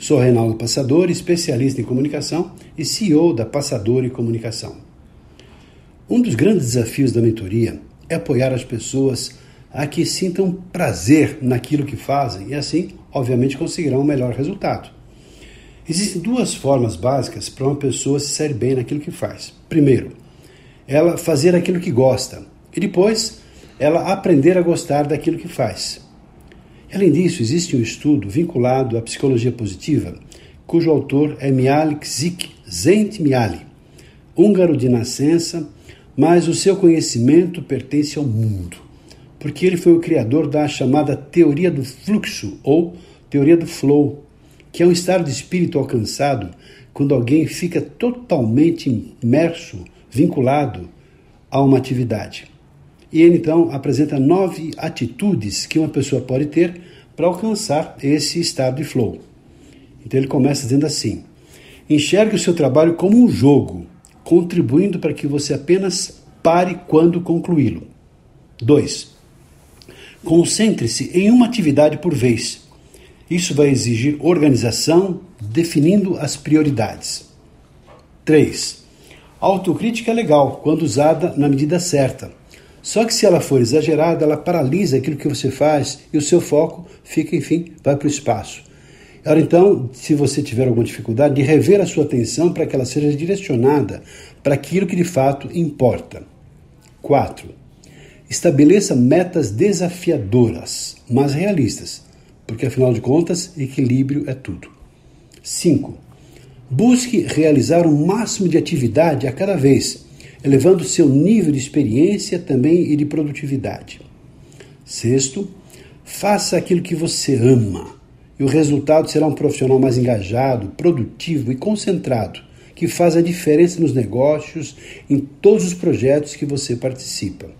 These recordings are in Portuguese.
Sou Reinaldo Passador, especialista em comunicação e CEO da Passador e Comunicação. Um dos grandes desafios da mentoria é apoiar as pessoas a que sintam prazer naquilo que fazem e assim, obviamente, conseguirão um melhor resultado. Existem duas formas básicas para uma pessoa se sair bem naquilo que faz. Primeiro, ela fazer aquilo que gosta e depois ela aprender a gostar daquilo que faz. Além disso, existe um estudo vinculado à psicologia positiva, cujo autor é Mihaly Csikszentmihalyi, húngaro de nascença, mas o seu conhecimento pertence ao mundo, porque ele foi o criador da chamada teoria do fluxo ou teoria do flow, que é um estado de espírito alcançado quando alguém fica totalmente imerso, vinculado a uma atividade. E ele então apresenta nove atitudes que uma pessoa pode ter para alcançar esse estado de flow. Então ele começa dizendo assim: enxergue o seu trabalho como um jogo, contribuindo para que você apenas pare quando concluí-lo. 2. Concentre-se em uma atividade por vez. Isso vai exigir organização, definindo as prioridades. 3. Autocrítica é legal quando usada na medida certa só que se ela for exagerada, ela paralisa aquilo que você faz e o seu foco fica, enfim, vai para o espaço. Ora, então, se você tiver alguma dificuldade, de rever a sua atenção para que ela seja direcionada para aquilo que de fato importa. 4. Estabeleça metas desafiadoras, mas realistas, porque afinal de contas, equilíbrio é tudo. 5. Busque realizar o máximo de atividade a cada vez elevando seu nível de experiência também e de produtividade. Sexto, faça aquilo que você ama e o resultado será um profissional mais engajado, produtivo e concentrado, que faz a diferença nos negócios, em todos os projetos que você participa.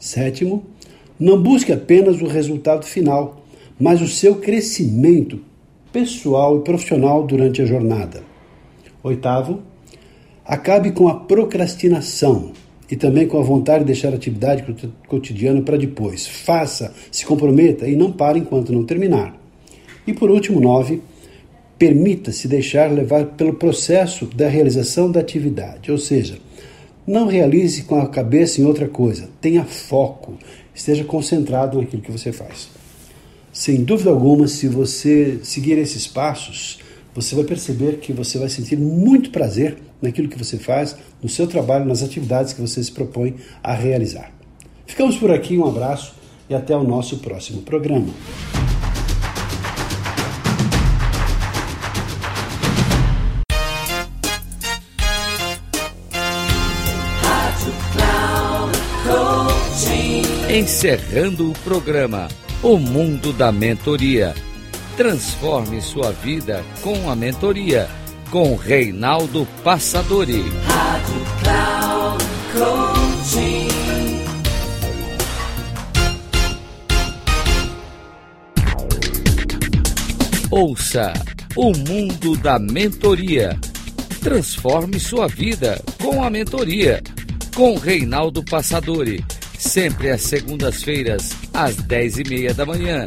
Sétimo, não busque apenas o resultado final, mas o seu crescimento pessoal e profissional durante a jornada. Oitavo, Acabe com a procrastinação e também com a vontade de deixar a atividade cotidiana para depois. Faça, se comprometa e não pare enquanto não terminar. E por último, nove, permita-se deixar levar pelo processo da realização da atividade, ou seja, não realize com a cabeça em outra coisa, tenha foco, esteja concentrado naquilo que você faz. Sem dúvida alguma, se você seguir esses passos, você vai perceber que você vai sentir muito prazer naquilo que você faz, no seu trabalho, nas atividades que você se propõe a realizar. Ficamos por aqui, um abraço e até o nosso próximo programa. Encerrando o programa O Mundo da Mentoria. Transforme sua vida com a mentoria com Reinaldo Passadori. Rádio Cloud. Ouça o mundo da mentoria. Transforme sua vida com a mentoria. Com Reinaldo Passadori. Sempre às segundas-feiras, às dez e meia da manhã